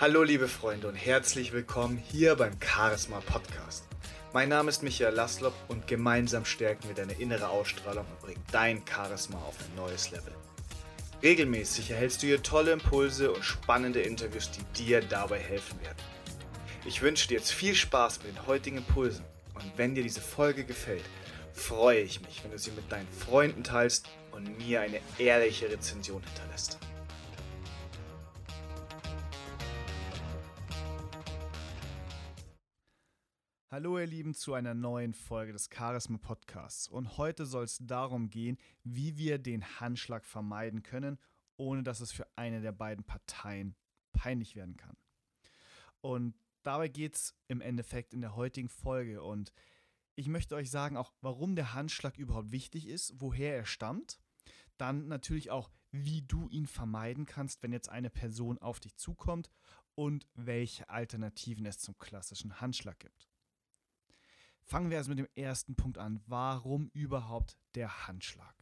Hallo liebe Freunde und herzlich willkommen hier beim Charisma Podcast. Mein Name ist Michael Laslop und gemeinsam stärken wir deine innere Ausstrahlung und bringen dein Charisma auf ein neues Level. Regelmäßig erhältst du hier tolle Impulse und spannende Interviews, die dir dabei helfen werden. Ich wünsche dir jetzt viel Spaß mit den heutigen Impulsen und wenn dir diese Folge gefällt, freue ich mich, wenn du sie mit deinen Freunden teilst und mir eine ehrliche Rezension hinterlässt. Hallo ihr Lieben zu einer neuen Folge des Charisma Podcasts und heute soll es darum gehen, wie wir den Handschlag vermeiden können, ohne dass es für eine der beiden Parteien peinlich werden kann. Und dabei geht es im Endeffekt in der heutigen Folge und ich möchte euch sagen auch, warum der Handschlag überhaupt wichtig ist, woher er stammt, dann natürlich auch, wie du ihn vermeiden kannst, wenn jetzt eine Person auf dich zukommt und welche Alternativen es zum klassischen Handschlag gibt. Fangen wir also mit dem ersten Punkt an. Warum überhaupt der Handschlag?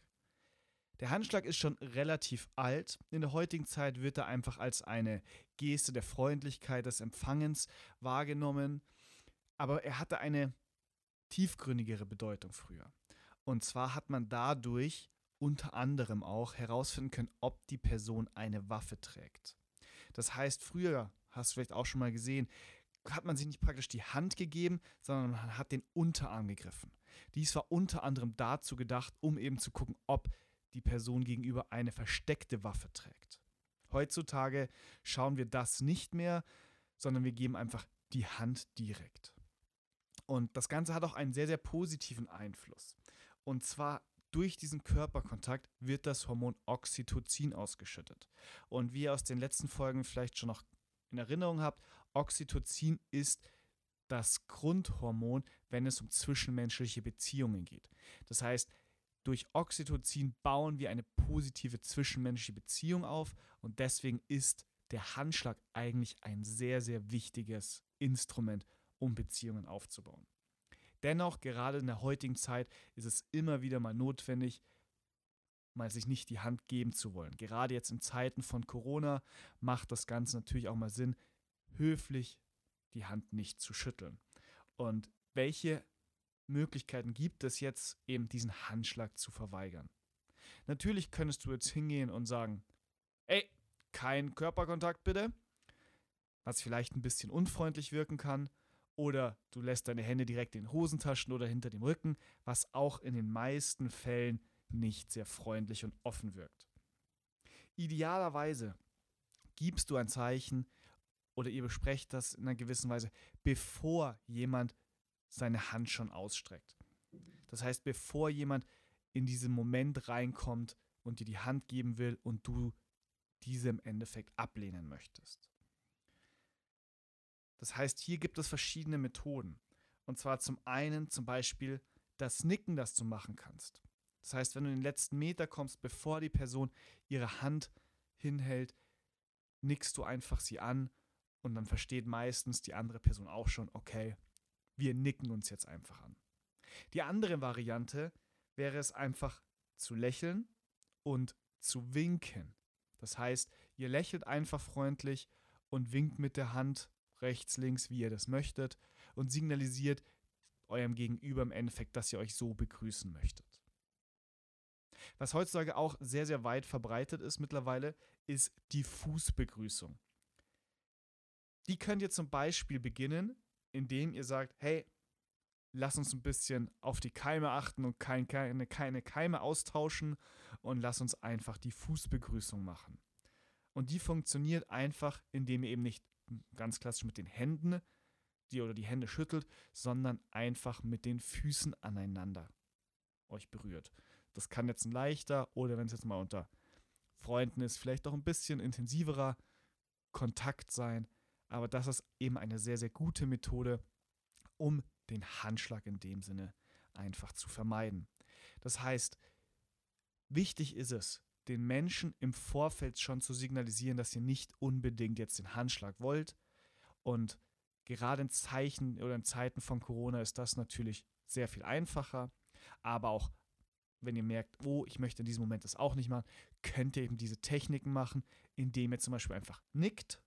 Der Handschlag ist schon relativ alt. In der heutigen Zeit wird er einfach als eine Geste der Freundlichkeit, des Empfangens wahrgenommen. Aber er hatte eine tiefgründigere Bedeutung früher. Und zwar hat man dadurch unter anderem auch herausfinden können, ob die Person eine Waffe trägt. Das heißt, früher, hast du vielleicht auch schon mal gesehen, hat man sich nicht praktisch die Hand gegeben, sondern man hat den Unterarm gegriffen. Dies war unter anderem dazu gedacht, um eben zu gucken, ob die Person gegenüber eine versteckte Waffe trägt. Heutzutage schauen wir das nicht mehr, sondern wir geben einfach die Hand direkt. Und das Ganze hat auch einen sehr, sehr positiven Einfluss. Und zwar durch diesen Körperkontakt wird das Hormon Oxytocin ausgeschüttet. Und wie ihr aus den letzten Folgen vielleicht schon noch in Erinnerung habt, Oxytocin ist das Grundhormon, wenn es um zwischenmenschliche Beziehungen geht. Das heißt, durch Oxytocin bauen wir eine positive zwischenmenschliche Beziehung auf und deswegen ist der Handschlag eigentlich ein sehr, sehr wichtiges Instrument, um Beziehungen aufzubauen. Dennoch, gerade in der heutigen Zeit ist es immer wieder mal notwendig, mal sich nicht die Hand geben zu wollen. Gerade jetzt in Zeiten von Corona macht das Ganze natürlich auch mal Sinn, höflich die Hand nicht zu schütteln. Und welche Möglichkeiten gibt es jetzt, eben diesen Handschlag zu verweigern? Natürlich könntest du jetzt hingehen und sagen, ey, kein Körperkontakt bitte, was vielleicht ein bisschen unfreundlich wirken kann, oder du lässt deine Hände direkt in den Hosentaschen oder hinter dem Rücken, was auch in den meisten Fällen nicht sehr freundlich und offen wirkt. Idealerweise gibst du ein Zeichen, oder ihr besprecht das in einer gewissen Weise, bevor jemand seine Hand schon ausstreckt. Das heißt, bevor jemand in diesen Moment reinkommt und dir die Hand geben will und du diese im Endeffekt ablehnen möchtest. Das heißt, hier gibt es verschiedene Methoden. Und zwar zum einen zum Beispiel das Nicken, das du machen kannst. Das heißt, wenn du in den letzten Meter kommst, bevor die Person ihre Hand hinhält, nickst du einfach sie an und dann versteht meistens die andere Person auch schon, okay, wir nicken uns jetzt einfach an. Die andere Variante wäre es einfach zu lächeln und zu winken. Das heißt, ihr lächelt einfach freundlich und winkt mit der Hand rechts, links, wie ihr das möchtet und signalisiert eurem Gegenüber im Endeffekt, dass ihr euch so begrüßen möchtet. Was heutzutage auch sehr, sehr weit verbreitet ist mittlerweile, ist die Fußbegrüßung. Die könnt ihr zum Beispiel beginnen, indem ihr sagt, hey, lass uns ein bisschen auf die Keime achten und kein, keine, keine Keime austauschen und lass uns einfach die Fußbegrüßung machen. Und die funktioniert einfach, indem ihr eben nicht ganz klassisch mit den Händen die oder die Hände schüttelt, sondern einfach mit den Füßen aneinander euch berührt. Das kann jetzt ein leichter oder wenn es jetzt mal unter Freunden ist, vielleicht auch ein bisschen intensiverer Kontakt sein, aber das ist eben eine sehr, sehr gute Methode, um den Handschlag in dem Sinne einfach zu vermeiden. Das heißt, wichtig ist es, den Menschen im Vorfeld schon zu signalisieren, dass ihr nicht unbedingt jetzt den Handschlag wollt. Und gerade in Zeichen oder in Zeiten von Corona ist das natürlich sehr viel einfacher. Aber auch wenn ihr merkt, oh, ich möchte in diesem Moment das auch nicht machen, könnt ihr eben diese Techniken machen, indem ihr zum Beispiel einfach nickt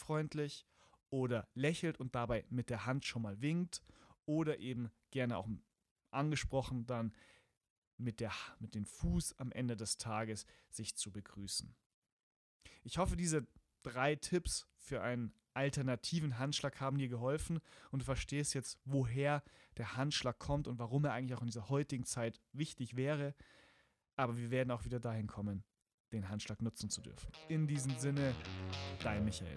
gastfreundlich oder lächelt und dabei mit der Hand schon mal winkt oder eben gerne auch angesprochen dann mit, der, mit dem Fuß am Ende des Tages sich zu begrüßen. Ich hoffe, diese drei Tipps für einen alternativen Handschlag haben dir geholfen und du verstehst jetzt, woher der Handschlag kommt und warum er eigentlich auch in dieser heutigen Zeit wichtig wäre. Aber wir werden auch wieder dahin kommen, den Handschlag nutzen zu dürfen. In diesem Sinne, dein Michael.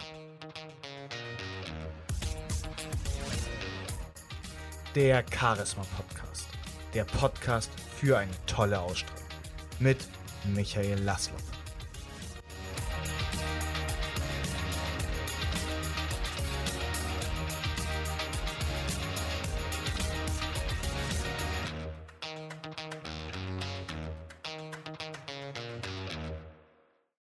Der Charisma Podcast. Der Podcast für eine tolle Ausstrahlung. Mit Michael Laszlo.